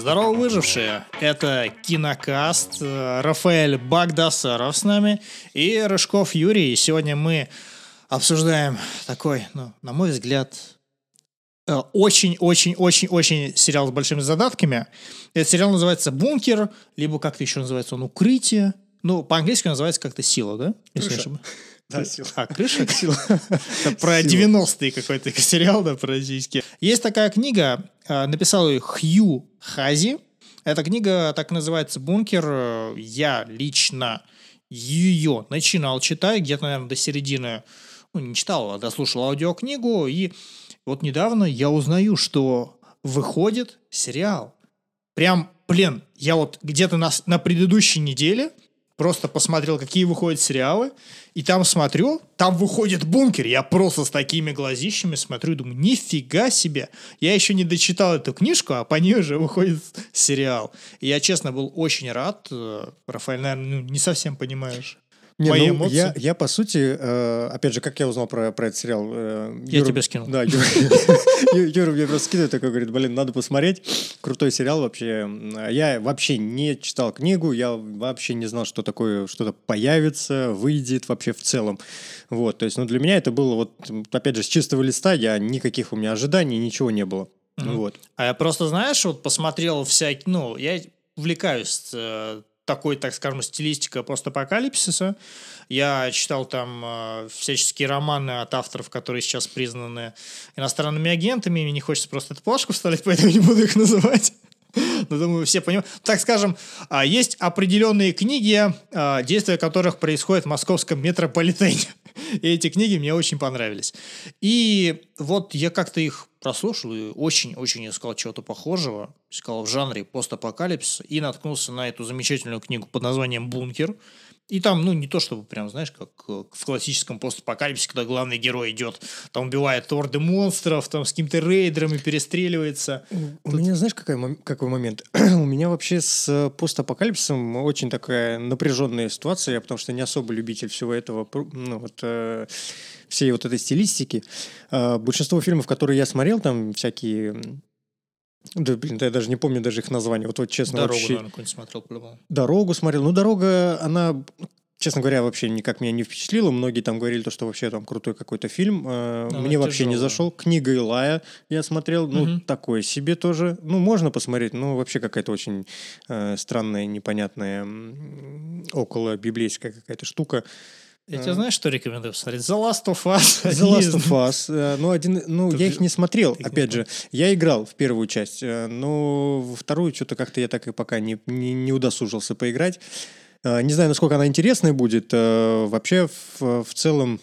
Здорово, выжившие! Это Кинокаст, э, Рафаэль Багдасаров с нами и Рыжков Юрий. И сегодня мы обсуждаем такой, ну, на мой взгляд, очень-очень-очень-очень сериал с большими задатками. Этот сериал называется «Бункер», либо как-то еще называется он «Укрытие». Ну, по-английски он называется как-то «Сила», да? Если не ошибаюсь. Да, сила. А, крыша? Сила. Это про Сила. 90-е какой-то сериал, да, про российский. Есть такая книга, э, написал ее Хью Хази. Эта книга так называется «Бункер». Я лично ее начинал читать где-то, наверное, до середины, ну, не читал, а дослушал аудиокнигу, и вот недавно я узнаю, что выходит сериал. Прям, блин, я вот где-то на, на предыдущей неделе просто посмотрел, какие выходят сериалы, и там смотрю, там выходит бункер. Я просто с такими глазищами смотрю и думаю, нифига себе. Я еще не дочитал эту книжку, а по ней уже выходит сериал. И я, честно, был очень рад. Э, Рафаэль, наверное, ну, не совсем понимаешь. Не, Мои ну, эмоции? Я, я, по сути, э, опять же, как я узнал про, про этот сериал? э, Я тебе скинул. Да, Юра, Юра мне просто скидывает, такой говорит, блин, надо посмотреть. Крутой сериал вообще. Я вообще не читал книгу, я вообще не знал, что такое что-то появится, выйдет вообще в целом. Вот, то есть, ну, для меня это было вот, опять же, с чистого листа, я никаких у меня ожиданий, ничего не было. Вот. А я просто, знаешь, вот посмотрел всякие... Ну, я увлекаюсь э, такой, так скажем, стилистикой постапокалипсиса. Я читал там э, всяческие романы от авторов, которые сейчас признаны иностранными агентами. Мне не хочется просто эту плашку вставлять, поэтому не буду их называть. Но думаю, все понимают. Так скажем, а, есть определенные книги, а, действия которых происходят в московском метрополитене. И эти книги мне очень понравились. И вот я как-то их прослушал и очень-очень искал чего-то похожего. Искал в жанре постапокалипсиса и наткнулся на эту замечательную книгу под названием «Бункер». И там, ну, не то чтобы прям, знаешь, как э, в классическом постапокалипсисе, когда главный герой идет, там убивает орды монстров, там с какими-то рейдерами перестреливается. У меня, знаешь, какой, мом- какой момент? У меня вообще с э, постапокалипсисом очень такая напряженная ситуация, потому что не особо любитель всего этого, ну, вот, э, всей вот этой стилистики. Э, большинство фильмов, которые я смотрел, там всякие... Да, блин, да я даже не помню даже их названия. Вот, вот честно, Дорогу, вообще... наверное, смотрел по-любому. Дорогу смотрел. Ну, дорога, она, честно говоря, вообще никак меня не впечатлила. Многие там говорили, то, что вообще там крутой какой-то фильм. Э, Ну, Мне вообще не зашел. Книга Илая я смотрел. Ну, Мгм. такое себе тоже. Ну, можно посмотреть, но вообще какая-то очень э, странная, непонятная, около библейская какая-то штука. Я тебе знаешь, что рекомендую посмотреть? The Last of Us. The Last of Us. э, Ну, один, ну, Тут я их не смотрел, опять же. Я играл в первую часть, э, но во вторую что-то как-то я так и пока не, не, не удосужился поиграть. Э, Не знаю, насколько она интересная будет. Э, Вообще, в, в целом,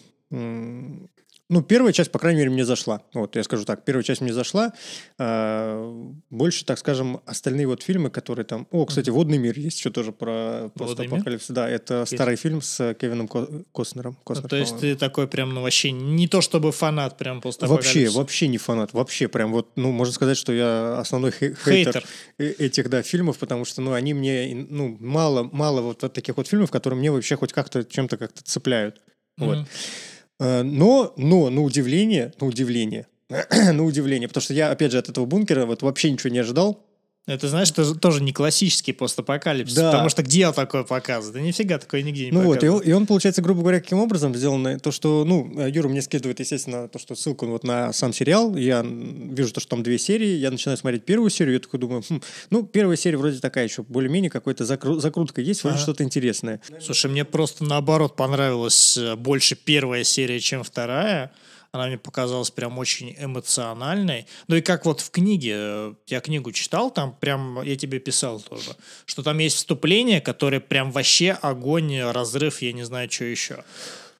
ну, первая часть, по крайней мере, мне зашла. Вот, я скажу так, первая часть мне зашла. А, Больше, так скажем, остальные вот фильмы, которые там... О, кстати, «Водный мир» есть еще тоже про постапокалипсис. Да, это старый фильм с Кевином Ко- Костнером. Ну, Костнер, то есть по-моему. ты такой прям, ну, вообще не то чтобы фанат прям Вообще, постапокалипсиса. вообще не фанат. Вообще прям вот, ну, можно сказать, что я основной хей- Хейтер. хейтер э- этих, да, фильмов, потому что, ну, они мне, ну, мало, мало вот, таких вот фильмов, которые мне вообще хоть как-то, чем-то как-то цепляют. Вот. Мгм. Э, Но, но, на удивление, на удивление, на удивление, потому что я, опять же, от этого бункера вот вообще ничего не ожидал. Это, знаешь, это тоже не классический постапокалипсис, Да. потому что где такое показывает? Да нифига такое нигде не Ну вот, и он, и он, получается, грубо говоря, каким образом сделано, то, что, ну, э, Юра мне скидывает, естественно, то, что ссылку вот на сам сериал, я вижу то, что там две серии, я начинаю смотреть первую серию, я такой думаю, хм, ну, первая серия вроде такая еще, более-менее какой-то закру- закрутка есть, вроде Ага. что-то интересное. Слушай, мне просто наоборот понравилась э, больше первая серия, чем вторая. Она мне показалась прям очень эмоциональной. Ну и как вот в книге, э, я книгу читал, там прям, я тебе писал тоже, что там есть вступление, которое прям вообще огонь, разрыв, я не знаю, что еще.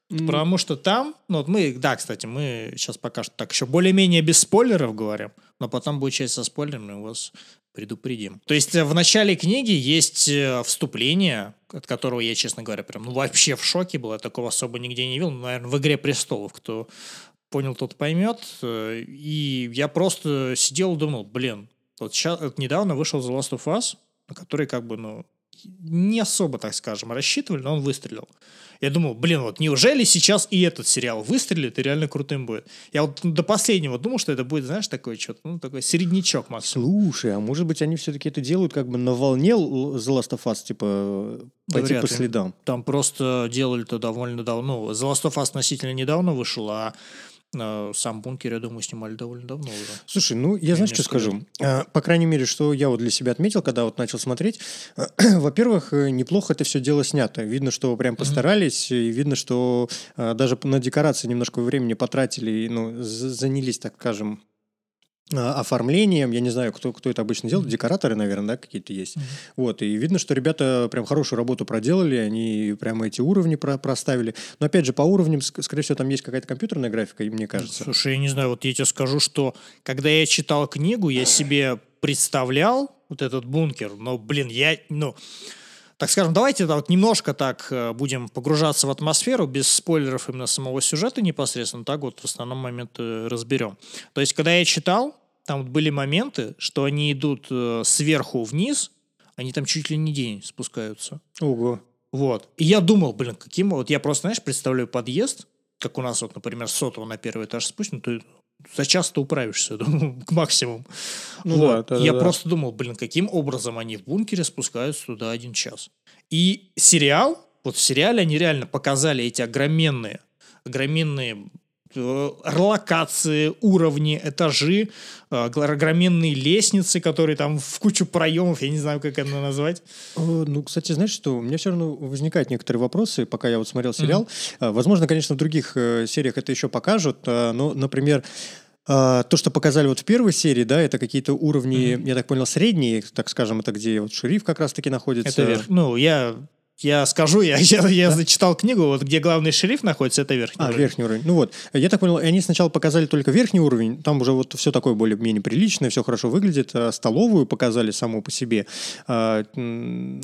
Потому что там, ну вот мы, да, кстати, мы сейчас пока что так еще более-менее без спойлеров говорим, но потом будет часть со спойлерами, мы вас предупредим. То есть э, в начале книги есть э, вступление, от которого я, честно говоря, прям ну, вообще в шоке был, я такого особо нигде не видел, наверное, в «Игре престолов», кто понял, тот поймет. Э, И я просто сидел и думал, блин, вот сейчас, недавно вышел The Last of Us, на который как бы, ну, не особо, так скажем, рассчитывали, но он выстрелил. Я думал, блин, вот неужели сейчас и этот сериал выстрелит и реально крутым будет? Я вот до последнего думал, что это будет, знаешь, такой что-то, ну, такой середнячок максимум. Слушай, а может быть они все-таки это делают как бы на волне The Last of Us, типа, пойти вряд по следам? Там просто делали-то довольно давно. Ну, The Last of Us относительно недавно вышел, а сам бункер, я думаю, снимали довольно давно уже. Слушай, ну я знаешь, что скажу? А, По крайней мере, что я вот для себя отметил, когда вот начал смотреть. Во-первых, э, неплохо это все дело снято. Видно, что прям постарались, и видно, что даже на декорации немножко времени потратили, ну, занялись, так скажем, оформлением, я не знаю, кто, кто это обычно делает, декораторы, наверное, да, какие-то есть. Вот, и видно, что ребята прям хорошую работу проделали, они прямо эти уровни про- проставили. Но опять же, по уровням, ск- скорее всего, там есть какая-то компьютерная графика, мне кажется. Слушай, я не знаю, вот я тебе скажу, что когда я читал книгу, я себе представлял вот этот бункер, но, блин, я, ну, так скажем, давайте да, вот немножко так э, будем погружаться в атмосферу, без спойлеров именно самого сюжета непосредственно, так вот в основном моменты разберем. То есть, когда я читал, там вот были моменты, что они идут э, сверху вниз, они там чуть ли не день спускаются. Ого. Вот. И я думал, блин, каким... Вот я просто, знаешь, представляю подъезд, как у нас вот, например, сотого на первый этаж спустим, ты за час ты управишься, думаю, к максимуму. Ну Вот. да, да, я да, просто думал, блин, каким образом они в бункере спускаются туда один час. И сериал, вот в сериале они реально показали эти огроменные, огроменные локации, уровни, этажи, э, огроменные лестницы, которые там в кучу проемов, я не знаю, как это назвать. Э, Ну, кстати, знаешь что? У меня все равно возникают некоторые вопросы, пока я вот смотрел сериал. Э, Возможно, конечно, в других э, сериях это еще покажут, э, но, например, э, то, что показали вот в первой серии, да, это какие-то уровни, я так понял, средние, так скажем, это где вот шериф как раз-таки находится. Это верх. Ну, я, я скажу, я, я, я зачитал книгу, вот где главный шериф находится, это верхний. А, уровень. верхний уровень. Ну вот, я так понял, они сначала показали только верхний уровень, там уже вот все такое более-менее приличное, все хорошо выглядит, а столовую показали саму по себе. А,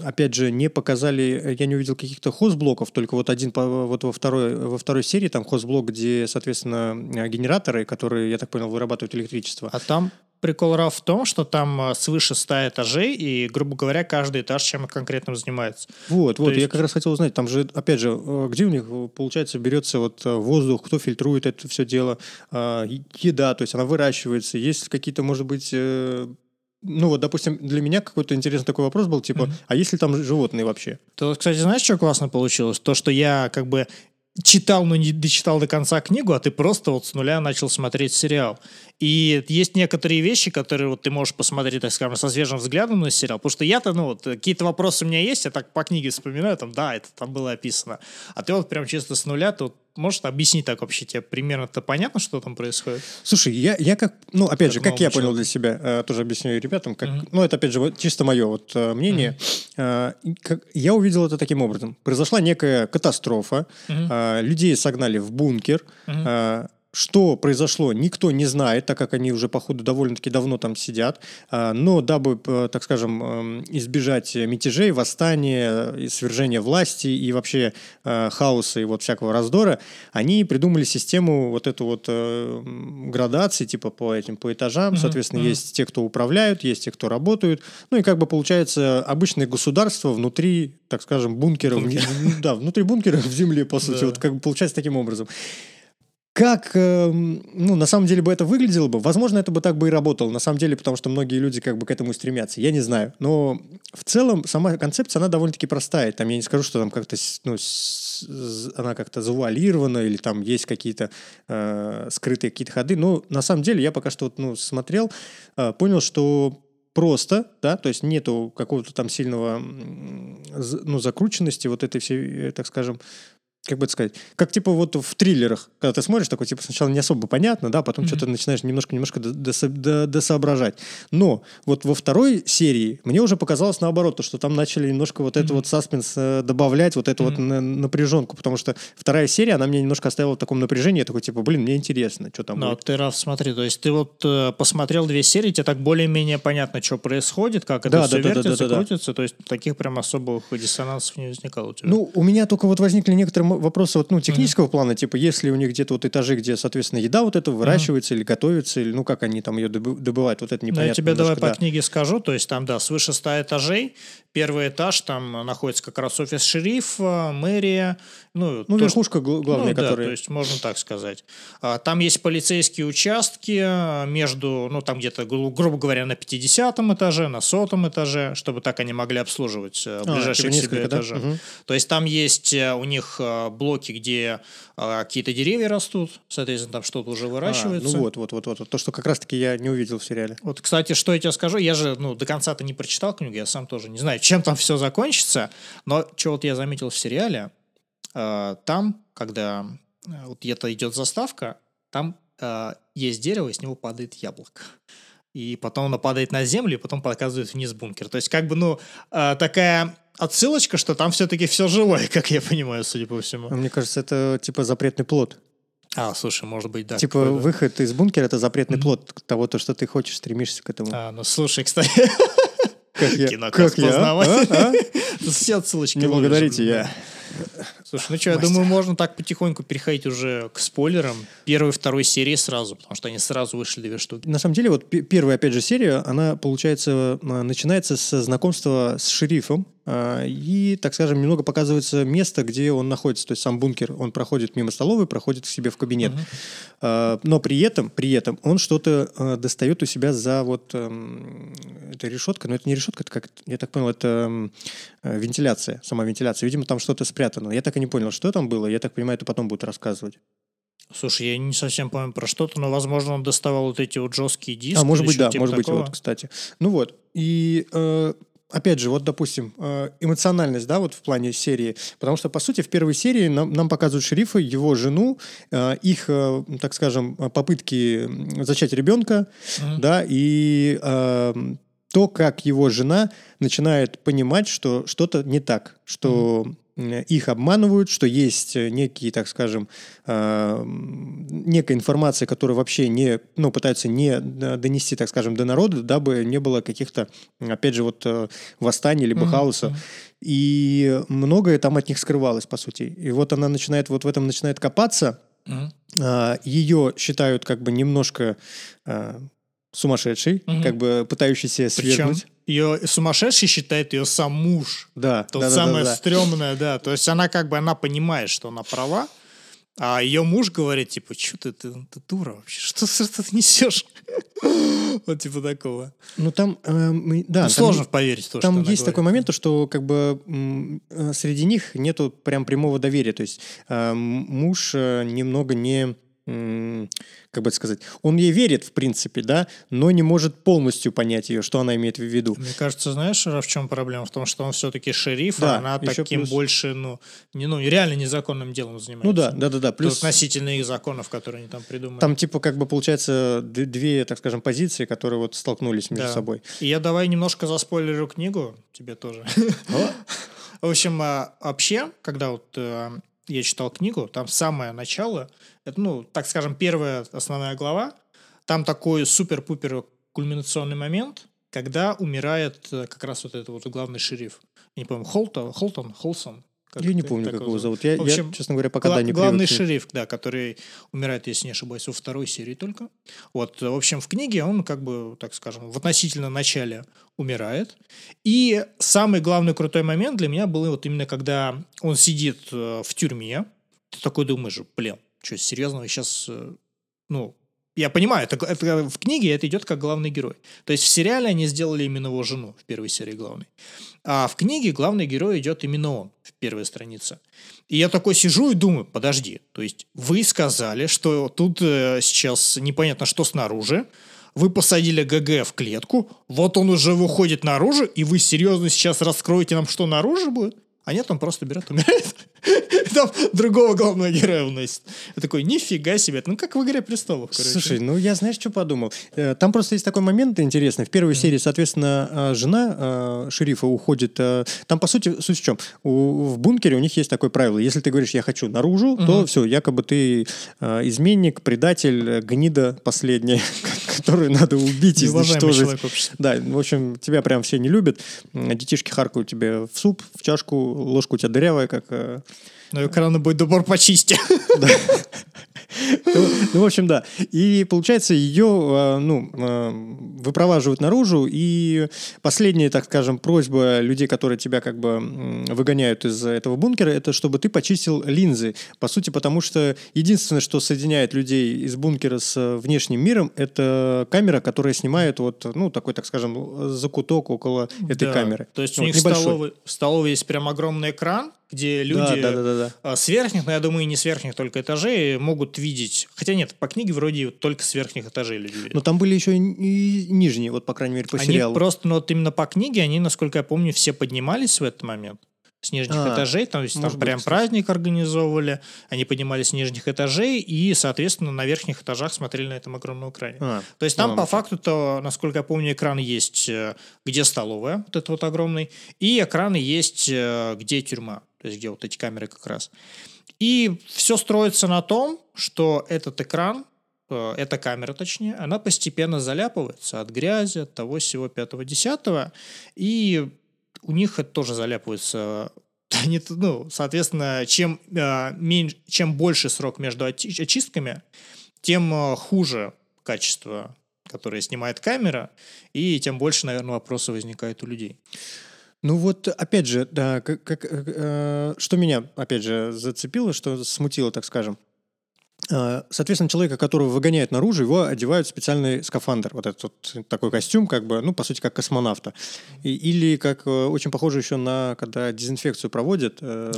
опять же, не показали, я не увидел каких-то хозблоков, только вот один, вот во второй, во второй серии там хозблок, где, соответственно, генераторы, которые, я так понял, вырабатывают электричество. А там прикол Раф в том, что там э, свыше 100 этажей, и, грубо говоря, каждый этаж чем конкретно занимается. Вот, вот, я есть- как раз хотел узнать, там же, опять же, э, где у них, э, получается, берется вот э, воздух, кто фильтрует это все дело, а, еда, то есть она выращивается, есть какие-то, может быть, ну вот, допустим, для меня какой-то интересный такой вопрос был, типа, а есть ли там животные вообще? То, вот, кстати, знаешь, что классно получилось? То, что я как бы читал, но не дочитал до конца книгу, а ты просто вот с нуля начал смотреть сериал. И есть некоторые вещи, которые вот ты можешь посмотреть, так скажем, со свежим взглядом на сериал. Потому что я-то, ну, вот, какие-то вопросы у меня есть, я так по книге вспоминаю, там, да, это там было описано. А ты вот прям чисто с нуля, вот можешь объяснить так вообще, тебе примерно-то понятно, что там происходит? Слушай, я, я как, ну, опять же, Как как я новому понял для себя, э, тоже объясню ребятам, как, ну, это, опять же, вот чисто мое вот э, мнение. Э, как- я увидел это таким образом. Произошла некая катастрофа, э, людей согнали в бункер, э, что произошло, никто не знает, так как они уже, походу, довольно-таки давно там сидят. А, Но дабы, э, так скажем, эм, избежать мятежей, восстания, и свержения власти и вообще э, хаоса и вот всякого раздора, они придумали систему вот эту вот э, градации, типа по этим, по этажам. Соответственно, есть те, кто управляют, есть те, кто работают. Ну и как бы получается обычное государство внутри, так скажем, бункера. в- Да, внутри бункера в земле, по сути. Да. Вот как бы получается таким образом. Как, эм, ну, на самом деле бы это выглядело бы? Возможно, это бы так бы и работало, на самом деле, потому что многие люди как бы к этому стремятся. Я не знаю. Но в целом сама концепция, она довольно-таки простая. Там я не скажу, что там как-то, ну, она как-то завуалирована или там есть какие-то э, скрытые какие-то ходы. Но на самом деле я пока что вот, ну, смотрел, э, понял, что просто, да, то есть нету какого-то там сильного, ну, закрученности вот этой всей, э, так скажем, как бы это сказать, как типа вот в триллерах, когда ты смотришь, такой типа сначала не особо понятно, да, потом что-то начинаешь немножко-немножко до- досо- до- досоображать. Но вот во второй серии мне уже показалось наоборот, то, что там начали немножко вот это вот саспенс э, добавлять, вот эту вот на- напряженку, потому что вторая серия, она меня немножко оставила в таком напряжении, я такой типа, блин, мне интересно, что там Ну, будет. ты, Раф, смотри, то есть ты вот э, посмотрел две серии, тебе так более-менее понятно, что происходит, как это Да, все да, да, да, вертится, да, да. крутится, то есть таких прям особых диссонансов не возникало у тебя. Ну, у меня только вот возникли некоторые вопросы вот, ну, технического mm-hmm. плана, типа, если у них где-то вот этажи, где, соответственно, еда вот эта выращивается mm-hmm. или готовится, или, ну, как они там ее добывают, вот это непонятно. Ну, я тебе давай да. по книге скажу, то есть там, да, свыше 100 этажей, первый этаж, там находится как раз офис шерифа, мэрия, ну, ну то, верхушка главная, ну, которая... Да, то есть можно так сказать. А, там есть полицейские участки между, ну, там где-то, грубо говоря, на 50 этаже, на сотом этаже, чтобы так они могли обслуживать э, а, ближайшие типа к себе этажи. Да? Угу. То есть там есть э, у них э, блоки, где какие-то деревья растут, соответственно, там что-то уже выращивается. А, ну вот, вот, вот, вот, то, что как раз-таки я не увидел в сериале. Вот, кстати, что я тебе скажу, я же, ну, до конца-то не прочитал книгу, я сам тоже не знаю, чем там все закончится, но что вот я заметил в сериале, э, там, когда э, вот где-то идет заставка, там э, есть дерево, и с него падает яблоко. И потом оно падает на землю, и потом показывает вниз бункер. То есть, как бы, ну, э, такая отсылочка, что там все-таки все живое, как я понимаю, судя по всему. Мне кажется, это типа запретный плод. А, слушай, может быть, да. Типа выход из бункера это запретный mm-hmm. плод того, то, что ты хочешь, стремишься к этому. А, ну слушай, кстати. Как я? Как я? А? А? Все отсылочки. Не благодарите, я. Слушай, ну что, я думаю, можно так потихоньку переходить уже к спойлерам первой и второй серии сразу, потому что они сразу вышли две штуки. На самом деле, вот первая, опять же, серия, она, получается, а, начинается с знакомства с шерифом, а, и, так скажем, немного показывается место, где он находится, то есть сам бункер, он проходит мимо столовой, проходит к себе в кабинет. Uh-huh. Но при этом, при этом он что-то достает у себя за вот эм, это решетка, но это не решетка, это как, я так понял, это э, вентиляция, сама вентиляция. Видимо, там что-то спрятано. Я так и не понял, что там было. Я так понимаю, это потом будут рассказывать. Слушай, я не совсем помню про что-то, но, возможно, он доставал вот эти вот жесткие диски. А, может быть, да, может такого. быть, вот, кстати. Ну вот, и э, опять же, вот, допустим, э, эмоциональность, да, вот в плане серии, потому что, по сути, в первой серии нам, нам показывают шерифа, его жену, э, их, э, так скажем, попытки зачать ребенка, mm-hmm. да, и то, как его жена начинает понимать, что что-то не так, что mm-hmm. Их обманывают, что есть некие, так скажем, э, некая информация, которую вообще не, ну, пытаются не донести, так скажем, до народа, дабы не было каких-то, опять же, вот э, восстаний либо mm-hmm. хаоса. И многое там от них скрывалось, по сути. И вот она начинает вот в этом начинает копаться, Mm-hmm. А, ее считают как бы немножко сумасшедший, угу. как бы пытающийся свергнуть. Ее сумасшедший считает ее сам муж. Да. То да, самое да, да, стрёмное, да. То есть она как бы, она понимает, что она права, а ее муж говорит, типа, что ты, ты, ты дура вообще, что, что ты несешь? вот типа такого. Ну там, э, да. Ну, сложно поверить то, Там есть такой момент, что как бы э, среди них нету прям прямого доверия. То есть э, муж э, немного не как бы сказать, он ей верит, в принципе, да, но не может полностью понять ее, что она имеет в виду. Мне кажется, знаешь, в чем проблема? В том, что он все-таки шериф, да, а она таким плюс... больше, ну, не, ну, реально незаконным делом занимается. Ну да, да, да, да. Плюс относительно их законов, которые они там придумали. Там, типа, как бы получается две, так скажем, позиции, которые вот столкнулись между да. собой. И я давай немножко заспойлерю книгу, тебе тоже. В общем, а, вообще, когда вот э, я читал книгу, там самое начало, это, ну, так скажем, первая основная глава, там такой супер-пупер кульминационный момент, когда умирает э, как раз вот этот вот главный шериф. Я не помню, Холтон, Холтон, Холсон, как я не помню, как его зовут. Я, общем, я, честно говоря, пока гла- да, не Главный привык. шериф, да, который умирает, если не ошибаюсь, во второй серии только. Вот, в общем, в книге он, как бы, так скажем, в относительно начале умирает. И самый главный крутой момент для меня был вот именно, когда он сидит э, в тюрьме. Ты такой думаешь, блин, что, серьезно, сейчас, э, ну, я понимаю, это, это в книге это идет как главный герой. То есть в сериале они сделали именно его жену в первой серии главной. А в книге главный герой идет именно он в первой странице. И я такой сижу и думаю, подожди, то есть вы сказали, что тут э, сейчас непонятно что снаружи, вы посадили ГГ в клетку, вот он уже выходит наружу, и вы серьезно сейчас раскроете нам, что наружу будет? А нет, он просто берет, умирает. Там другого главного героя уносит. Я такой, нифига себе. Ну, как в «Игре престолов», короче. Слушай, ну, я знаешь, что подумал? Э, там просто есть такой момент интересный. В первой серии, соответственно, э, жена э, шерифа уходит... Там, по сути, суть в чем? В бункере у них есть такое правило. Если ты говоришь, я хочу наружу, то все, якобы ты изменник, предатель, гнида последняя, которую надо убить и изничтожить. Да, в общем, тебя прям все не любят. Детишки харкают тебе в суп, в чашку, ложка у тебя дырявая, как Но экраны будет добор почисти. Ну, ну, в общем, да. И получается, ее э, ну, э, выпроваживают наружу, и последняя, так скажем, просьба людей, которые тебя как бы выгоняют из этого бункера, это чтобы ты почистил линзы. По сути, потому что единственное, что соединяет людей из бункера с внешним миром, это камера, которая снимает вот, ну, такой, так скажем, закуток около этой Да. камеры. То есть Ну, у вот них в небольшой. столовой, в столовой есть прям огромный экран, где люди Да, да, да, да, да. с верхних, но я думаю, и не с верхних только этажей могут видеть. Хотя нет, по книге вроде только с верхних этажей люди видят. Но там были еще и, нижние, вот, по крайней мере, по они сериалу. просто, ну вот именно по книге, они, насколько я помню, все поднимались в этот момент с нижних А, этажей, там, там быть, прям кстати. праздник организовывали, они поднимались с нижних этажей и, соответственно, на верхних этажах смотрели на этом огромном экране. А, То есть там ну по факту-то, насколько я помню, экран есть, э, где столовая, вот этот вот огромный, и экраны есть, э, где тюрьма, то есть где вот эти камеры как раз. И все строится на том, что этот экран, э, эта камера точнее, она постепенно заляпывается от грязи, от того всего пятого десятого, и у них это тоже заляпывается. Они, ну, соответственно, чем, э, меньше, чем больше срок между очи- очистками, тем э, хуже качество, которое снимает камера, и тем больше, наверное, вопросы возникают у людей. Ну вот, опять же, да, как, как, э, что меня, опять же, зацепило, что смутило, так скажем. Э, Соответственно, человека, которого выгоняют наружу, его одевают в специальный скафандр. Вот этот вот такой костюм, как бы, ну, по сути, как космонавта. И- или как э, очень похоже еще на, когда дезинфекцию проводят э,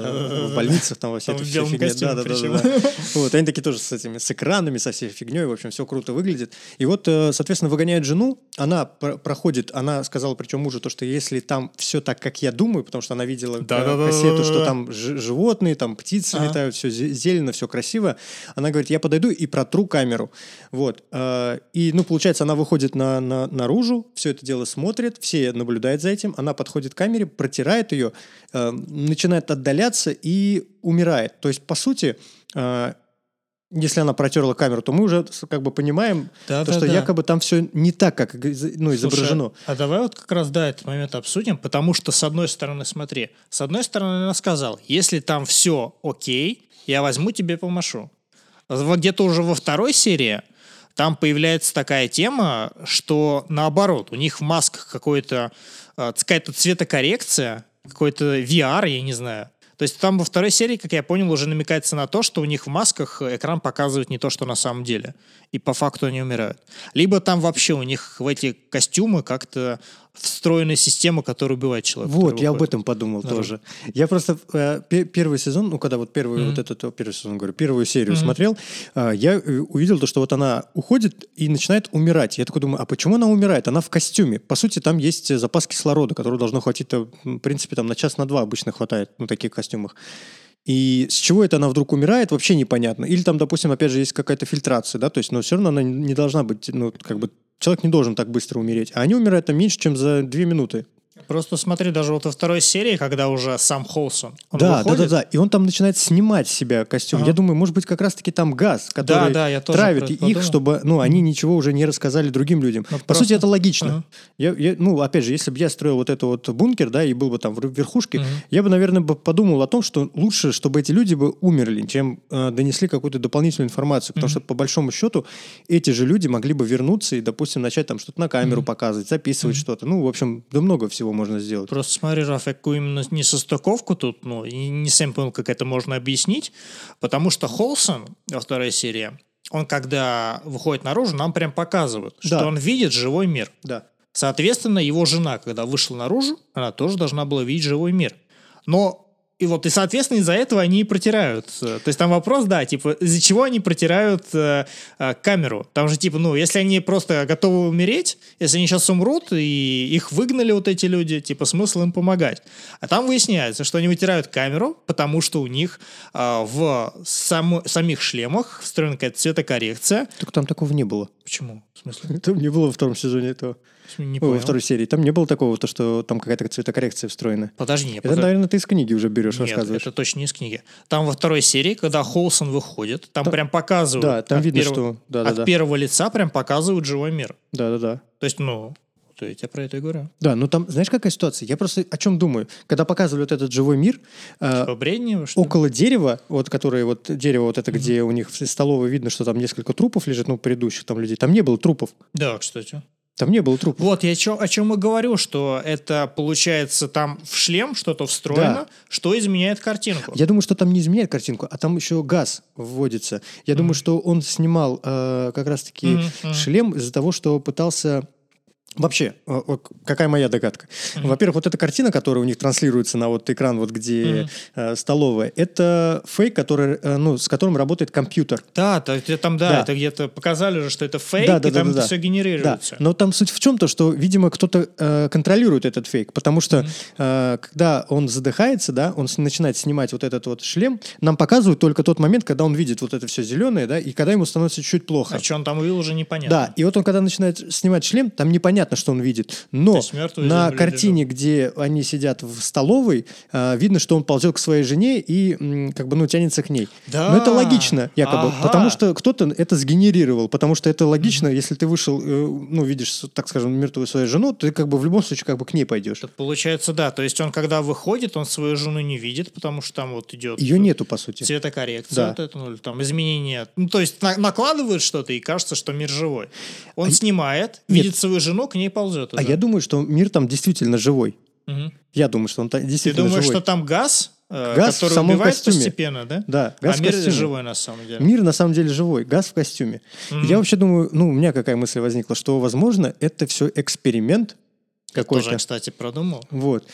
в больницах, там во всей этой фигне. Да, да, да, да. Вот, они такие тоже с этими, с экранами, со всей фигней, в общем, все круто выглядит. И вот, э, соответственно, выгоняют жену, она пр- проходит, она сказала, причем мужу, то, что если там все так, как я думаю, потому что она видела кассету, что там животные, там птицы летают, все зелено, все красиво, она говорит, я подойду и протру камеру. Вот. э, И, ну, получается, она выходит на, на- наружу, все это дело смотрит, все наблюдают за этим, она подходит к камере, протирает ее, э, начинает отдаляться и умирает. То есть, по сути, э, если она протерла камеру, то мы уже как бы понимаем, то, что Да-да-да. якобы там все не так, как ну, изображено. Слушай, а давай вот как раз, да, этот момент обсудим, потому что, с одной стороны, смотри, с одной стороны, она сказала, если там все окей, я возьму тебе помашу. Где-то уже во второй серии там появляется такая тема, что наоборот, у них в масках какой-то, э, какая-то цветокоррекция, какой-то VR, я не знаю. То есть там во второй серии, как я понял, уже намекается на то, что у них в масках экран показывает не то, что на самом деле. И по факту они умирают. Либо там вообще у них в эти костюмы как-то встроенная система, которая убивает человека. Вот, я об этом подумал Да. тоже. Я просто э, пе- первый сезон, ну, когда вот первый Мгм. вот этот, о, первый сезон, говорю, первую серию Мгм. смотрел, э, я э, увидел то, что вот она уходит и начинает умирать. Я такой думаю, а почему она умирает? Она в костюме. По сути, там есть э, запас кислорода, который должно хватить, э, в принципе, там на час, на два обычно хватает, ну, таких костюмах. И с чего это она вдруг умирает, вообще непонятно. Или там, допустим, опять же, есть какая-то фильтрация, да, то есть, но все равно она не должна быть, ну, как бы, человек не должен так быстро умереть. А они умирают там меньше, чем за две минуты. Просто смотри, даже вот во второй серии, когда уже сам Холсон он да, да, выходит, да, да. И он там начинает снимать с себя костюм. Ага. Я думаю, может быть, как раз-таки там газ, который да, я тоже травит их, подумал. чтобы ну, они ничего уже не рассказали другим людям. Ну, По просто- сути, это логично. Ага. Я, я- ну, опять же, если бы я строил вот этот вот бункер, да, и был бы там в верхушке, Мгм. я бы, наверное, подумал о том, что лучше, чтобы эти люди бы умерли, чем э, донесли какую-то дополнительную информацию. Потому Мгм. что, по большому счету, эти же люди могли бы вернуться и, допустим, начать там что-то на камеру Мгм. показывать, записывать Мгм. что-то. Ну, в общем, да много всего можно сделать. Просто смотри, Раф, какую именно несостыковку тут, ну, и не совсем понял, как это можно объяснить, потому что Холсон во второй серии, он когда выходит наружу, нам прям показывают, что Да. он видит живой мир. Да. Соответственно, его жена, когда вышла наружу, она тоже должна была видеть живой мир. Но и вот, и, соответственно, из-за этого они и протирают. То есть там вопрос, да, типа, из-за чего они протирают э, э, камеру? Там же, типа, ну, если они просто готовы умереть, если они сейчас умрут, и их выгнали вот эти люди, типа, смысл им помогать. А там выясняется, что они вытирают камеру, потому что у них э, в само- самих шлемах встроена какая-то цветокоррекция. Только там такого не было. Почему? В смысле? Там не было во втором сезоне этого. Не Ой, понял. во второй серии. Там не было такого, то, что там какая-то цветокоррекция встроена. Подожди, Это, подожди. наверное, ты из книги уже берешь, Нет, рассказываешь. это точно не из книги. Там во второй серии, когда Холсон выходит, там Там- прям показывают. Да, там видно, первого- что... Да, да, от да. первого лица прям показывают живой мир. Да, да, да. То есть, ну, То я про это и говорю. Да, но там, знаешь, какая ситуация? Я просто о чем думаю? Когда показывали вот этот живой мир, э, Типа Брежнева, что около дерева, вот которое вот дерево вот это, где у них в столовой видно, что там несколько трупов лежит, ну, предыдущих там людей, там не было трупов. Да, кстати. Там не было трупов. Вот я чё- о чем и говорю, что это получается там в шлем что-то встроено, Да. что изменяет картинку. Я думаю, что там не изменяет картинку, а там еще газ вводится. Я думаю, что он снимал э, как раз-таки мгм. шлем из-за того, что пытался... Вообще, э, какая моя догадка? Во-первых, вот эта картина, которая у них транслируется на вот экран, вот где э, столовая, это фейк, который, э, ну, с которым работает компьютер. Да, то там, да, Да. это где-то показали же, что это фейк, Да, да, и да, там да, это да. все Да, генерируется. но там суть в чем то, что, видимо, кто-то э, контролирует этот фейк, потому что э, когда он задыхается, да, он начинает снимать вот этот вот шлем, нам показывают только тот момент, когда он видит вот это все зеленое, да, и когда ему становится чуть плохо. А что он там увидел, уже непонятно. Да, и вот он когда начинает снимать шлем, там непонятно, что он видит. Но на картине, где они сидят в столовой, э, видно, что он ползет к своей жене и как бы ну тянется к ней. Да. Но это логично, якобы, Ага. потому что кто-то это сгенерировал, потому что это логично, если ты вышел, э, ну видишь, так скажем, мертвую свою жену, ты как бы в любом случае как бы к ней пойдешь. Тут получается, да, то есть он когда выходит, он свою жену не видит, потому что там вот идет Ее нету по сути. цветокоррекция, Да. вот это, ну, там изменение. Ну, то есть на- накладывают что-то, и кажется, что мир живой. Он снимает, видит свою жену, к ней ползет. А уже. я думаю, что мир там действительно живой. Мгм. Я думаю, что он та- Ты действительно думаешь, живой. что там газ, э, Газ в который самом убивает костюме. постепенно, да? Да, газ а в мир костюме. живой на самом деле. Мир на самом деле живой, газ в костюме. Я вообще думаю, ну, у меня какая мысль возникла, что, возможно, это все эксперимент какой-то. тоже, кстати, продумал. Вот.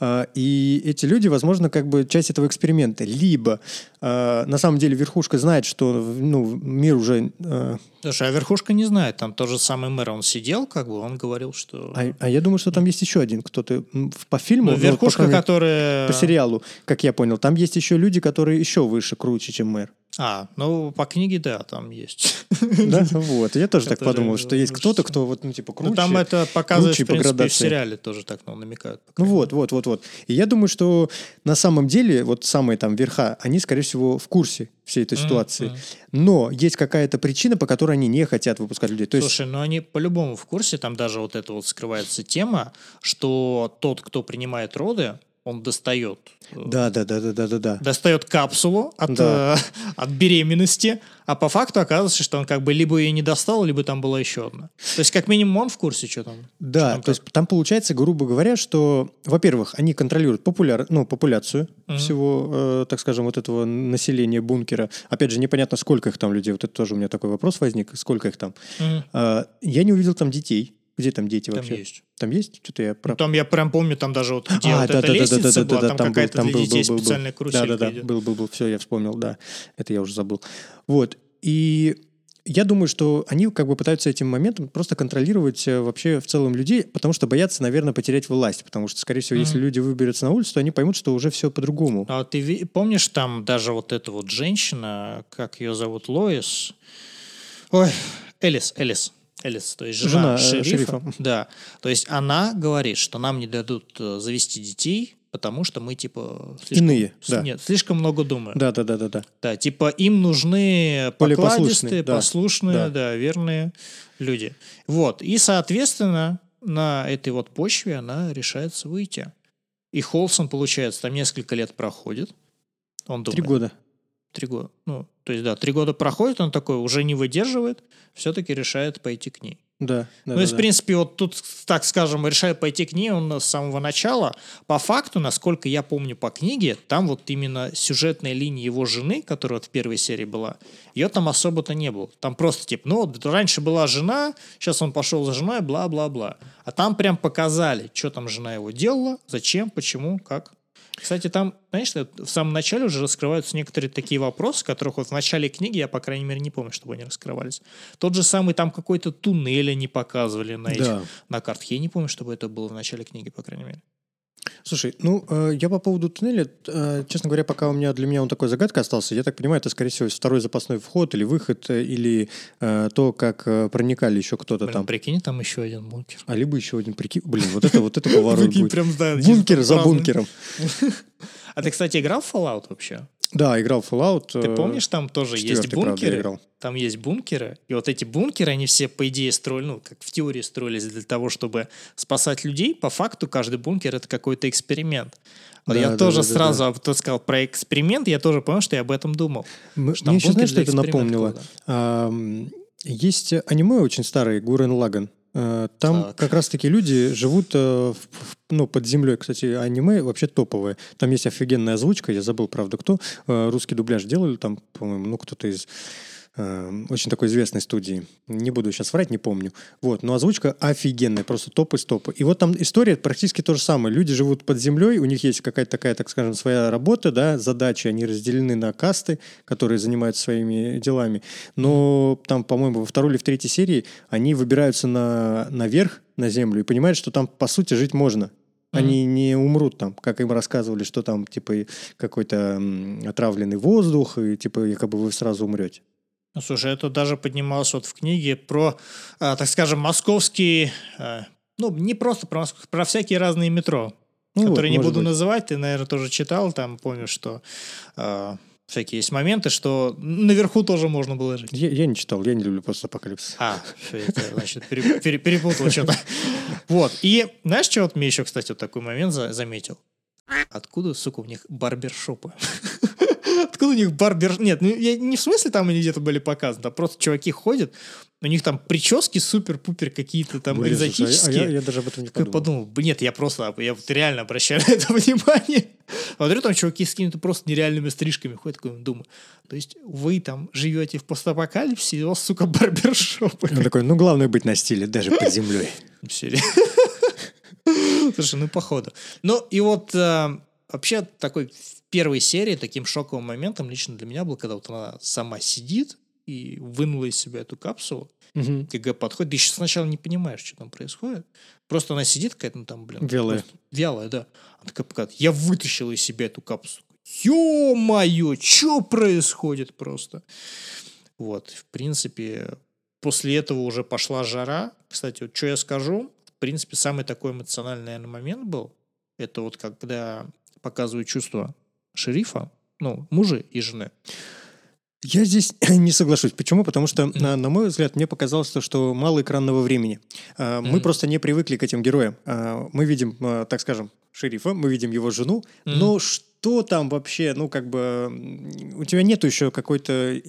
А, И эти люди, возможно, как бы часть этого эксперимента. Либо а, на самом деле верхушка знает, что ну, мир уже... а, Слушай, а верхушка не знает, там тот же самый мэр, он сидел, как бы, он говорил, что... А, а я думаю, что там есть еще один кто-то по фильму, Ну, ну, вот, по верхушка, крайней мере, которая... по сериалу, как я понял, там есть еще люди, которые еще выше, круче, чем мэр. А, ну, по книге, да, там есть. Да, вот. Я тоже так подумал, что есть кто-то, кто вот, ну, типа, круче. Ну, там это показывает, в принципе, в сериале тоже так ну, намекают. Ну вот, вот, вот, вот. И я думаю, что на самом деле вот самые там верха, они, скорее всего, в курсе всей этой ситуации. Но есть какая-то причина, по которой они не хотят выпускать людей. То Слушай, ну они по-любому в курсе, там даже вот эта вот скрывается тема, что тот, кто принимает роды, он достает, э, да, да, да, да, да, да, да. достает капсулу от, Да. э, от беременности, а по факту оказывается, что он как бы либо ее не достал, либо там была еще одна. То есть как минимум он в курсе, что там. Да, там то есть там получается, грубо говоря, что, во-первых, они контролируют популяр, ну, популяцию Мгм. всего, э, так скажем, вот этого населения бункера. Опять же, непонятно, сколько их там людей. Вот это тоже у меня такой вопрос возник, сколько их там. Мгм. А, я не увидел там детей. Где там дети Там вообще? есть. Там есть? Что-то я про... Ну, Там я прям помню, там даже вот где А, вот эта лестница была, там, был, какая-то там для был, детей был, был, специальная каруселька Да, да, да, идет. был, был, был, все, я вспомнил, да. Это я уже забыл. Вот, и я думаю, что они как бы пытаются этим моментом просто контролировать э, вообще в целом людей, потому что боятся, наверное, потерять власть, потому что, скорее всего, если Мгм. люди выберутся на улицу, то они поймут, что уже все по-другому. А ты помнишь там даже вот эта вот женщина, как ее зовут, Лоис? Ой, Элис, Элис. Элис, то есть жена, Жена, э, шерифа. шерифа. Да. То есть она говорит, что нам не дадут э, завести детей, потому что мы типа слишком, Иные, с- да. нет, слишком много думаем. Да, да, да, да, да. Да, типа им нужны Более покладистые, послушные, да. послушные, Да. да. верные люди. Вот. И, соответственно, на этой вот почве она решается выйти. И Холсон, получается, там несколько лет проходит. Он думает, Три года. Три года. Ну, то есть, да, три года проходит, он такой уже не выдерживает, все-таки решает пойти к ней. Да, да, ну, да, и, в да. принципе, вот тут, так скажем, решает пойти к ней он с самого начала. По факту, насколько я помню по книге, там вот именно сюжетная линия его жены, которая вот в первой серии была, ее там особо-то не было. Там просто типа, ну, вот раньше была жена, сейчас он пошел за женой, бла-бла-бла. А там прям показали, что там жена его делала, зачем, почему, как. Кстати, там, знаешь, в самом начале уже раскрываются некоторые такие вопросы, которых вот в начале книги я, по крайней мере, не помню, чтобы они раскрывались. Тот же самый там какой-то туннель они показывали на, этих, Да. на картах. Я не помню, чтобы это было в начале книги, по крайней мере. Слушай, ну, э, я по поводу туннеля, э, честно говоря, пока у меня для меня он такой загадка остался, я так понимаю, это, скорее всего, второй запасной вход или выход, э, или то, как проникали еще кто-то там. прикинь, там еще один бункер. А либо еще один прикид. Блин, вот это вот это поворот Прикинь, будет. прям, да, Бункер за бункером. А ты, кстати, играл в Fallout вообще? Да, играл Fallout. Ты э, помнишь, там тоже есть правда, бункеры? играл. Там есть бункеры, и вот эти бункеры, они все, по идее, строили, ну, как в теории строились для того, чтобы спасать людей. По факту каждый бункер — это какой-то эксперимент. Да, я да, тоже да, да, сразу, а ты сказал про эксперимент, я тоже понял, что я об этом думал. М- Что Мне еще, знаешь, что это напомнило? А, Есть аниме очень старое, Гурен Лаган. Э, Там Так. как раз-таки люди живут э, ну, под землей. Кстати, аниме вообще топовое. Там есть офигенная озвучка, я забыл, правда, кто. Э, Русский дубляж делали там, по-моему, ну, кто-то из э, очень такой известной студии. Не буду сейчас врать, не помню. Вот, но озвучка офигенная, просто топ из топа. И вот там история практически то же самое. Люди живут под землей, у них есть какая-то такая, так скажем, своя работа, да, задачи, они разделены на касты, которые занимаются своими делами. Но там, по-моему, во второй или в третьей серии они выбираются на, наверх, на землю, и понимают, что там, по сути, жить можно. Они не умрут там, как им рассказывали, что там, типа, какой-то отравленный воздух, и, типа, якобы вы сразу умрете. Ну, слушай, это даже поднималось вот в книге про, а, так скажем, московские, а, ну, не просто про Москву, про всякие разные метро, Ну вот, которые не может буду быть. называть. Ты, наверное, тоже читал, там помнишь, что а, всякие есть моменты, что наверху тоже можно было жить. Я, я не читал, я не люблю постапокалипсис. А, это, значит, пере- пере- перепутал что-то. Вот. И знаешь, что вот мне еще, кстати, вот такой момент за- заметил? Откуда, сука, у них барбершопы? Откуда у них барбер... Нет, ну я не в смысле там они где-то были показаны, а просто чуваки ходят, у них там прически супер-пупер какие-то там Блин, слушай, а я- экзотические. а я, я даже об этом не Я подумал. подумал, «Блин, нет, я просто, я вот реально обращаю на это внимание. Смотрю, там чуваки с какими-то просто нереальными стрижками ходят, такой думаю. То есть вы там живете в постапокалипсисе, и у вас, сука, барбершопы. Он такой, ну, главное быть на стиле, даже под землей. Серия. Слушай, ну походу. Ну и вот э, вообще такой первой серии таким шоковым моментом лично для меня был, когда вот она сама сидит и вынула из себя эту капсулу. Мгм. КГ подходит, ты еще сначала не понимаешь, что там происходит. Просто она сидит какая-то, ну там, блин. Вялая. Вялая, да. Она такая показывает, я вытащил из себя эту капсулу. Ё-моё, что происходит просто? Вот, в принципе, после этого уже пошла жара. Кстати, вот что я скажу, в принципе, самый такой эмоциональный, наверное, момент был, это вот когда показывают чувства шерифа, ну, мужа и жены. Я здесь не соглашусь. Почему? Потому что, на, на мой взгляд, мне показалось, то, что мало экранного времени. А, Мы Мгм. просто не привыкли к этим героям. А, Мы видим, а, так скажем, шерифа, мы видим его жену, Мгм. но что там вообще, ну, как бы, у тебя нету еще какой-то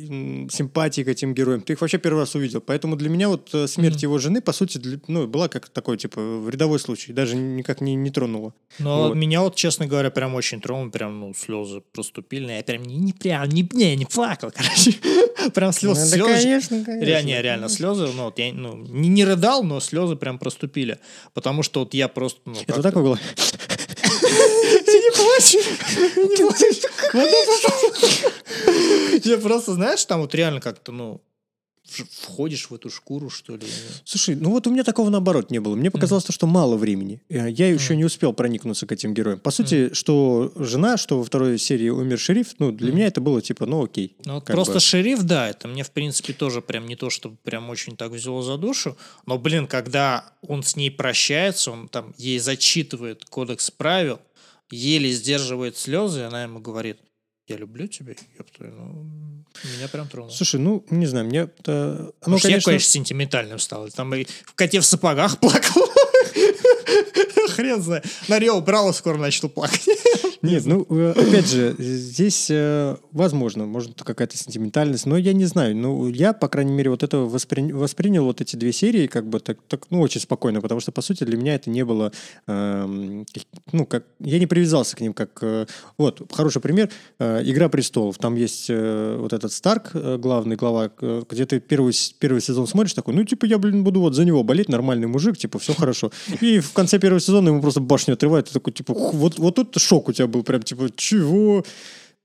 симпатии к этим героям. Ты их вообще первый раз увидел. Поэтому для меня вот э, смерть Мгм. его жены, по сути, для- ну, была как такой, типа, рядовой случай. Даже никак не, не тронула. Но Вот. меня вот, честно говоря, прям очень тронул, прям, ну, слезы проступили. Я прям не, не прям, не, не, не плакал, короче. Прям слез, Ну, да, слезы. конечно, конечно. Реально, реально слезы, ну, вот я ну, не, не рыдал, но слезы прям проступили. Потому что вот я просто, ну, Это такое было? Плачь! Не плачь! Вода попала. Я просто, знаешь, там вот реально как-то, ну, входишь в эту шкуру, что ли. Слушай, ну вот у меня такого наоборот не было. Мне показалось, то, что мало времени. Э, Я еще не успел проникнуться к этим героям. По сути, что жена, что во второй серии умер шериф, ну, для меня это было типа, ну, окей. Ну, вот просто бы. шериф, да, это мне, в принципе, тоже прям не то, чтобы прям очень так взяло за душу. Но, блин, когда он с ней прощается, он там ей зачитывает кодекс правил, еле сдерживает слезы, и она ему говорит, я люблю тебя, ёпта, ну, меня прям тронуло. Слушай, ну, не знаю, мне... это- Оно, что я, конечно... конечно, сентиментальным стал. Там и в коте в сапогах плакал. Хрен знает. На Рио брал и скоро начал плакать. Нет, ну, э, опять же, здесь, э, возможно, может, какая-то сентиментальность, но я не знаю. Ну, я, по крайней мере, вот это воспри- воспринял вот эти две серии как бы так, так, ну, очень спокойно, потому что, по сути, для меня это не было, как- ну, как... Я не привязался к ним как... э, вот, хороший пример. э, «Игра престолов». Там есть э, вот этот Старк, э, главный глава, э, где ты первый, первый сезон смотришь такой, ну, типа, я, блин, буду вот за него болеть, нормальный мужик, типа, все хорошо. И в конце первого сезона ему просто башню отрывают, ты такой, типа, «Хух, вот, вот тут шок у тебя был, прям, типа, чего?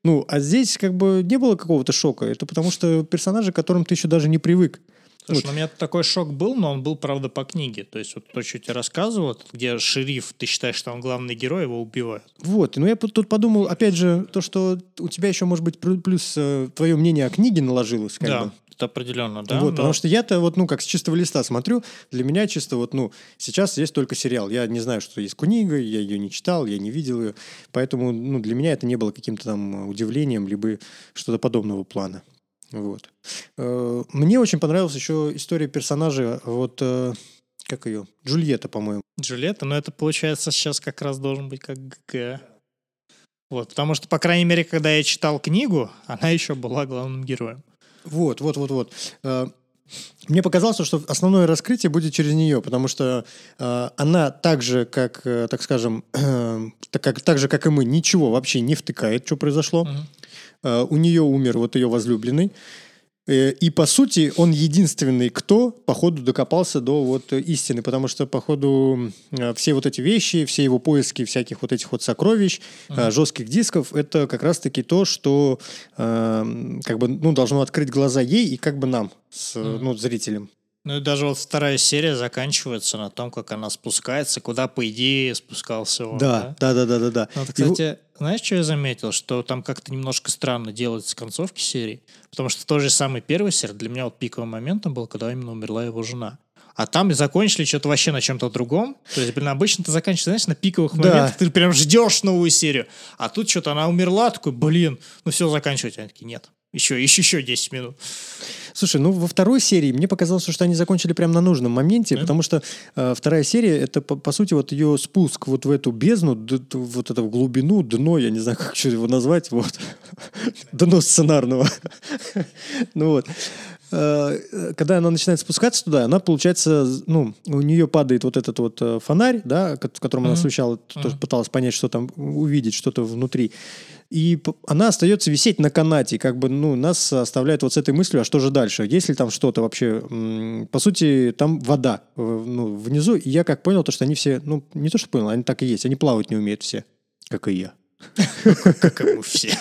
Ну, а здесь как бы не было какого-то шока. Это потому что персонажи, к которым ты еще даже не привык. Слушай, ну, у меня такой шок был, но он был, правда, по книге. То есть вот то, что тебе рассказывал, где шериф, ты считаешь, что он главный герой, его убивают. Вот, ну я тут подумал, опять же, то, что у тебя еще, может быть, плюс э, твое мнение о книге наложилось. Как да. бы. Это определенно, да. Вот, но... Потому что я-то вот, ну, как с чистого листа смотрю, для меня чисто вот, ну, сейчас есть только сериал. Я не знаю, что есть книга, я ее не читал, я не видел ее. Поэтому, ну, для меня это не было каким-то там удивлением, либо что-то подобного плана. Вот. Э, мне очень понравилась еще история персонажа, вот, э, как ее, Джульетта, по-моему. Джульетта, но это, получается, сейчас как раз должен быть как ГГ. Вот, потому что, по крайней мере, когда я читал книгу, она еще была главным героем. Вот, вот, вот, вот. Э, мне показалось, что основное раскрытие будет через нее, потому что э, она так же, как, э, так скажем, э, так, как, так же, как и мы, ничего вообще не втыкает, что произошло. Uh-huh. Э, у нее умер вот ее возлюбленный. Э, и, по сути, он единственный, кто, походу, докопался до вот истины, потому что, походу, э, все вот эти вещи, все его поиски всяких вот этих вот сокровищ, uh-huh. жестких дисков, это как раз-таки то, что как бы, ну, должно открыть глаза ей и как бы нам, с, uh-huh. ну, зрителям. Ну и даже вот вторая серия заканчивается на том, как она спускается, куда, по идее, спускался он. Да, да, да, да, да. да. Ну, вот, кстати. Знаешь, что я заметил? Что там как-то немножко странно делается концовки серии. Потому что тот же самый первый серия для меня вот пиковым моментом был, когда именно умерла его жена. А там закончили что-то вообще на чем-то другом. То есть, блин, обычно ты заканчиваешь, знаешь, на пиковых да. моментах, ты прям ждешь новую серию. А тут что-то она умерла, такой, блин, ну все, заканчивать. Они такие, нет, еще, еще, еще 10 минут. Слушай, ну во второй серии мне показалось, что они закончили прямо на нужном моменте, да? потому что э, вторая серия это по, по сути вот ее спуск вот в эту бездну, д, вот это в глубину, дно, я не знаю, как что его назвать, вот дно сценарного. ну вот. Э, когда она начинает спускаться туда, она, получается, ну, у нее падает вот этот вот э, фонарь, да, которым она освещала, тоже пыталась понять, что там, увидеть что-то внутри и она остается висеть на канате, как бы, ну, нас оставляет вот с этой мыслью, а что же дальше? Есть ли там что-то вообще? По сути, там вода ну, внизу, и я как понял, то, что они все, ну, не то, что понял, они так и есть, они плавать не умеют все, как и я. Как мы все.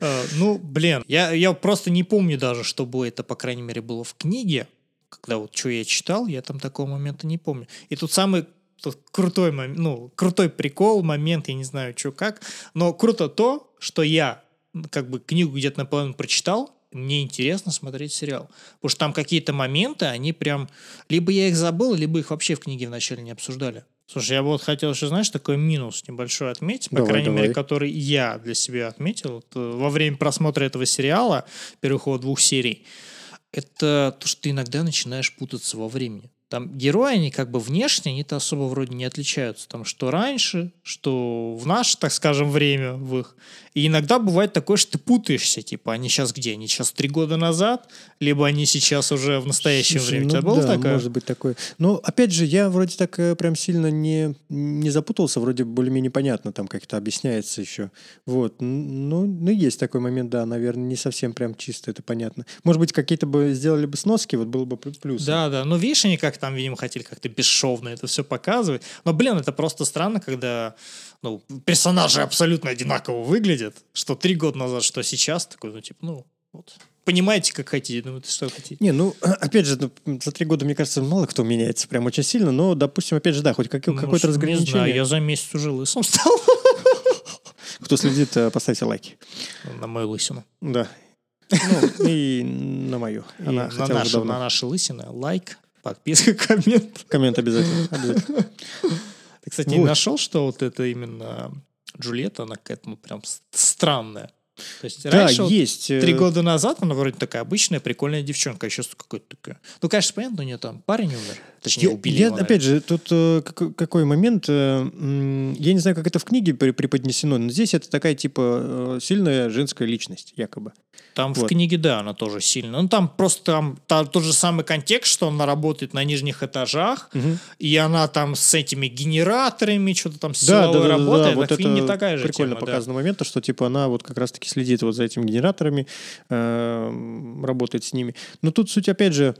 А, ну, блин, я просто не помню даже, чтобы это, по крайней мере, было в книге. Когда вот что я читал, я там такого момента не помню. И тут самый Тут крутой, ну, крутой прикол, момент, я не знаю, что как. Но круто то, что я как бы книгу где-то наполовину прочитал, мне интересно смотреть сериал. Потому что там какие-то моменты, они прям... Либо я их забыл, либо их вообще в книге вначале не обсуждали. Слушай, я вот хотел еще, знаешь, такой минус небольшой отметить, по давай, крайней давай. мере, который я для себя отметил э, во время просмотра этого сериала, первых его двух серий. Это то, что ты иногда начинаешь путаться во времени там герои, они как бы внешне, они-то особо вроде не отличаются. Там что раньше, что в наше, так скажем, время в их. И иногда бывает такое, что ты путаешься, типа, они сейчас где? Они сейчас три года назад, либо они сейчас уже в настоящем Слушай, времени. Ну, У тебя было да, такое? может быть такое. Но, опять же, я вроде так э, прям сильно не, не запутался, вроде более-менее понятно, там как-то объясняется еще. Вот. Ну, ну, есть такой момент, да, наверное, не совсем прям чисто это понятно. Может быть, какие-то бы сделали бы сноски, вот было бы плюс. Да, да, но видишь, они как там, видимо, хотели как-то бесшовно это все показывать. Но, блин, это просто странно, когда ну, персонажи абсолютно одинаково выглядят, что три года назад, что сейчас, такой, ну, типа, ну, вот. Понимаете, как хотите, ну, что хотите. Не, ну, опять же, ну, за три года, мне кажется, мало кто меняется прям очень сильно, но, допустим, опять же, да, хоть как, ну, какое-то разграничение. Не знаю, я за месяц уже лысым стал. Кто следит, э, поставьте лайки. На мою лысину. Да. Ну, и на мою. Она на, наши, на наши лысины лайк, подписка, коммент. Коммент обязательно. обязательно. Ты, кстати, вот. не нашел, что вот это именно Джульетта, она к этому прям странная. То есть да, раньше, есть. Вот, три э, года назад она вроде такая обычная, прикольная девчонка, а сейчас какой-то такая. Ну, конечно, понятно, у нее там парень умер. Точнее, я, убили я, его, Опять же, тут э, какой момент, э, я не знаю, как это в книге преподнесено, но здесь это такая, типа, сильная женская личность, якобы. Там вот. в книге, да, она тоже сильная. Ну, там просто там, там тот же самый контекст, что она работает на нижних этажах, угу. и она там с этими генераторами, что-то там с да, да, да, работает. Да, да, вот это не такая же прикольно тема, показано да. момент, что типа она вот как раз-таки следит вот за этими генераторами, э, работает с ними. Но тут суть, опять же,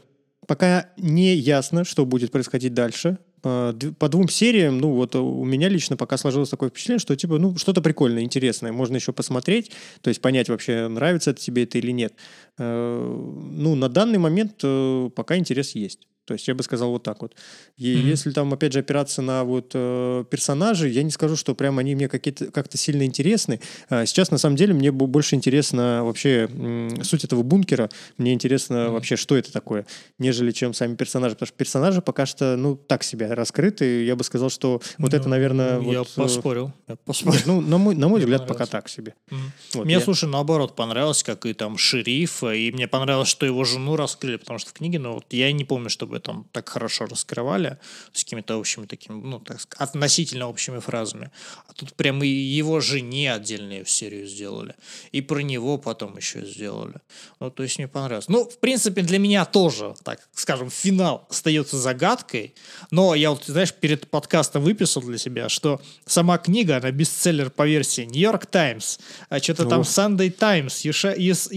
пока не ясно, что будет происходить дальше. э, по двум сериям, ну вот у меня лично пока сложилось такое впечатление, что типа, ну что-то прикольное, интересное, можно еще посмотреть, то есть понять вообще, нравится это тебе это или нет. Э, ну, на данный момент э, пока интерес есть. То есть я бы сказал вот так вот. И Мгм. если там, опять же, опираться на вот э, персонажей, я не скажу, что прям они мне какие-то как-то сильно интересны. А сейчас, на самом деле, мне бо- больше интересно вообще м, суть этого бункера. Мне интересно Мгм. вообще, что это такое, нежели чем сами персонажи. Потому что персонажи пока что, ну, так себя раскрыты. Я бы сказал, что вот это, Ну, наверное... Я вот, э, поспорил. Я поспорил. нет, ну, на мой, на мой Мне взгляд, пока так себе. Мгм. Вот, мне, я- слушай, наоборот, понравилось, как и там шериф, и мне понравилось, что его жену раскрыли, потому что в книге, ну, вот я не помню, чтобы там так хорошо раскрывали с какими-то общими такими, ну, так сказать, относительно общими фразами. А тут прям и его жене отдельную серию сделали, и про него потом еще сделали. Ну, то есть мне понравилось. Ну, в принципе, для меня тоже, так скажем, финал остается загадкой, но я вот, знаешь, перед подкастом выписал для себя, что сама книга, она бестселлер по версии New York Times, а что-то там Ох. Sunday Times, USA, US-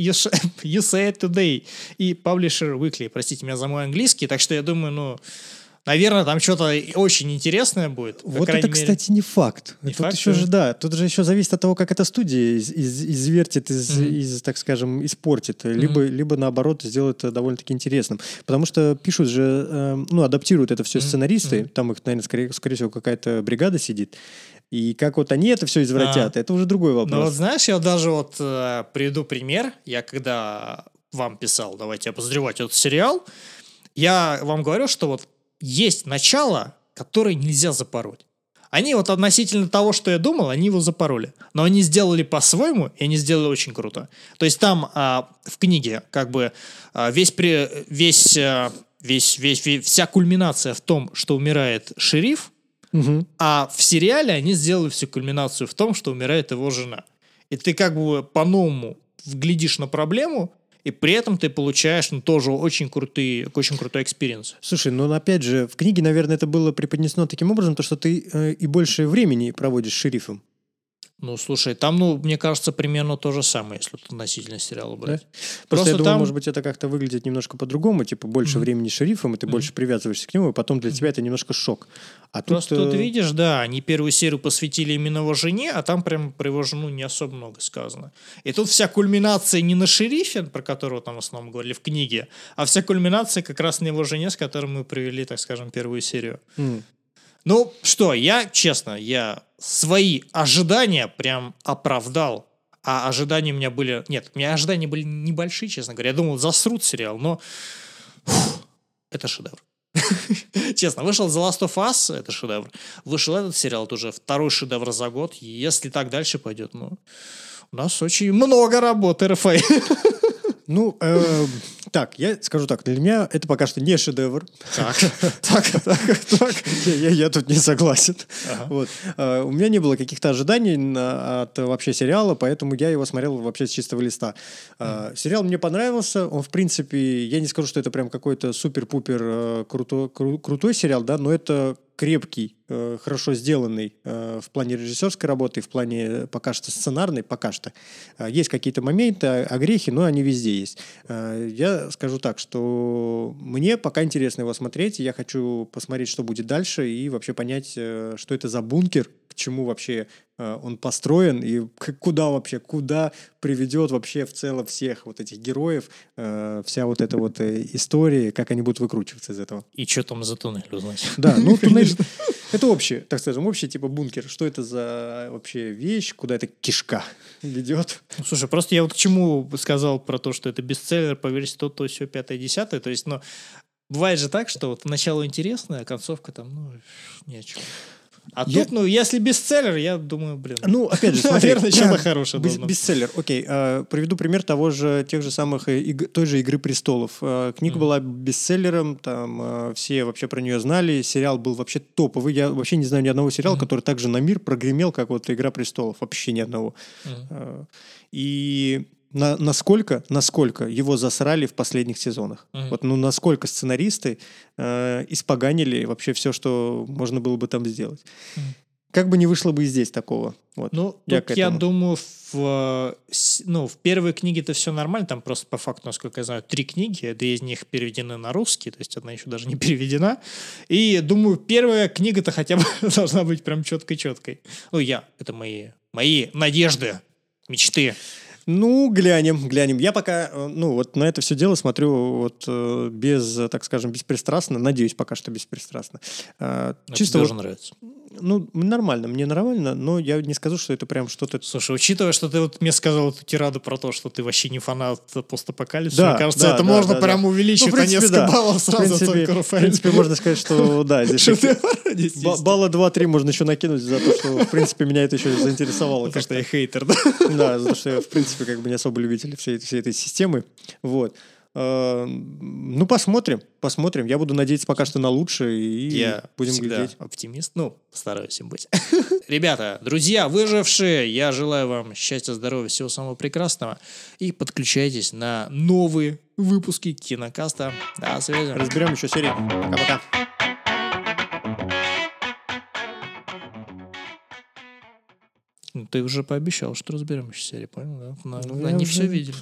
USA Today и Publisher Weekly. Простите меня за мой английский, так что я думаю, ну, наверное, там что-то очень интересное будет. Вот это, мере. кстати, не факт. Не тут факт, еще да? же, да, тут же еще зависит от того, как эта студия из, из- извертит, из, Мгм. из, так скажем, испортит, либо, либо наоборот сделает это довольно-таки интересным. Потому что пишут же, э, ну, адаптируют это все Мгм. сценаристы, Мгм. там их, наверное, скорее, скорее всего, какая-то бригада сидит. И как вот они это все извратят, А. это уже другой Ну вот вопрос. знаешь, я даже вот э, приведу пример. Я когда вам писал, давайте обозревать этот сериал, я вам говорю, что вот есть начало, которое нельзя запороть. Они вот относительно того, что я думал, они его запороли. Но они сделали по-своему, и они сделали очень круто. То есть там а, в книге как бы а, весь, при, весь, а, весь, весь, весь- вся кульминация в том, что умирает шериф, Мгм. а в сериале они сделали всю кульминацию в том, что умирает его жена. И ты как бы по-новому глядишь на проблему, и при этом ты получаешь ну, тоже очень крутые, очень крутой experience. Слушай, ну опять же, в книге, наверное, это было преподнесено таким образом, то, что ты э, и больше времени проводишь шерифом. Ну, слушай, там, ну, мне кажется, примерно то же самое, если вот относительно сериала брать. Просто, Просто я думаю, там- может быть, это как-то выглядит немножко по-другому, типа больше Мгм. времени шерифом, и ты больше привязываешься к нему, и потом для тебя это немножко шок. А Просто тут, тут э, видишь, да, они первую серию посвятили именно его жене, а там прям про его жену не особо много сказано. И тут вся кульминация не на шерифе, про которого там в основном говорили в книге, а вся кульминация как раз на его жене, с которой мы провели, так скажем, первую серию. м, Ну, что, я, честно, я свои ожидания прям оправдал. А ожидания у меня были... Нет, у меня ожидания были небольшие, честно говоря. Я думал, засрут сериал, но... фух, это шедевр. Честно, вышел The Last of Us, это шедевр. Вышел этот сериал, это уже второй шедевр за год. Если так дальше пойдет, ну... У нас очень много работы, РФА. Ну, э, так, я скажу так, для меня это пока что не шедевр. Так, так, так, так. Я, тут не согласен. Ага. Вот. Э, У меня не было каких-то ожиданий на- от вообще сериала, поэтому я его смотрел вообще с чистого листа. Э, Сериал мне понравился. Он, в принципе, я не скажу, что это прям какой-то супер-пупер э, круто- кру- крутой сериал, да, но это крепкий, э, хорошо сделанный э, в плане режиссерской работы, в плане э, пока что сценарной, пока что. Есть какие-то моменты, огрехи, но они везде есть. Я скажу так, что мне пока интересно его смотреть, я хочу посмотреть, что будет дальше, и вообще понять, что это за бункер, к чему вообще э, он построен, и к- куда вообще, куда приведет вообще в целом всех вот этих героев, э, вся вот эта вот э, история, как они будут выкручиваться из этого. И что там за туннель узнать? Да, ну туннель это общее, так скажем, общий типа бункер. Что это за вообще вещь, куда эта кишка ведет? Ну, слушай, просто я вот к чему сказал про то, что это бестселлер по версии то, то, все, пятое, десятое. То есть, ну, бывает же так, что вот начало интересное, а концовка там, ну, ни о чем. А Я- тут, ну, если бестселлер, я думаю, блин, Ну, опять же, смотри, наверное, что-то хорошее Бес- должно. Бестселлер, окей. э, приведу пример того же, тех же самых, э, иг- той же «Игры престолов». Э, книга была бестселлером, там э, все вообще про нее знали, сериал был вообще топовый. Я вообще не знаю ни одного сериала, Мгм. который также на мир прогремел, как вот «Игра престолов». Вообще ни одного. Э, И на- насколько, насколько его засрали в последних сезонах. Мгм. Вот, ну, насколько сценаристы э, испоганили вообще все, что можно было бы там сделать. Мгм. как бы не вышло бы и здесь такого. Вот. Ну, Я тут я думаю, в, ну, в первой книге-то все нормально, там просто по факту, насколько я знаю, три книги, две из них переведены на русский, то есть одна еще даже не переведена. И думаю, первая книга-то хотя бы должна быть прям четкой-четкой. Ну, я, это мои, мои надежды, мечты. Ну, глянем, глянем. Я пока, э, ну, вот на это все дело смотрю вот э, без, так скажем, беспристрастно. Надеюсь, пока что беспристрастно. А, Чисто тебе вот, нравится. Ну, нормально, мне нормально, но я не скажу, что это прям что-то... Слушай, учитывая, что ты вот мне сказал эту тираду про то, что ты вообще не фанат постапокалипсиса, Да, мне кажется, да, это да, можно да, прям да. увеличить Ну, в на принципе, несколько да. баллов В сразу принципе, только в Рафаэль. принципе, можно сказать, что да, здесь балла 2-3 можно еще накинуть за то, что, в принципе, меня это еще заинтересовало. Потому что я хейтер, да? Да, за то, что я, в принципе, как бы не особо любитель всей этой системы. Вот. Э, Ну, посмотрим, посмотрим. Я буду надеяться пока что на лучшее и Я будем всегда глядеть. оптимист. Ну, стараюсь им быть. Ребята, друзья, выжившие, я желаю вам счастья, здоровья, всего самого прекрасного. И подключайтесь на новые выпуски кинокаста. До связи. Разберем еще серии. Пока-пока. Ну, Ты уже пообещал, что разберем еще серию, понял? Да? На- Ну, Они уже- все видели.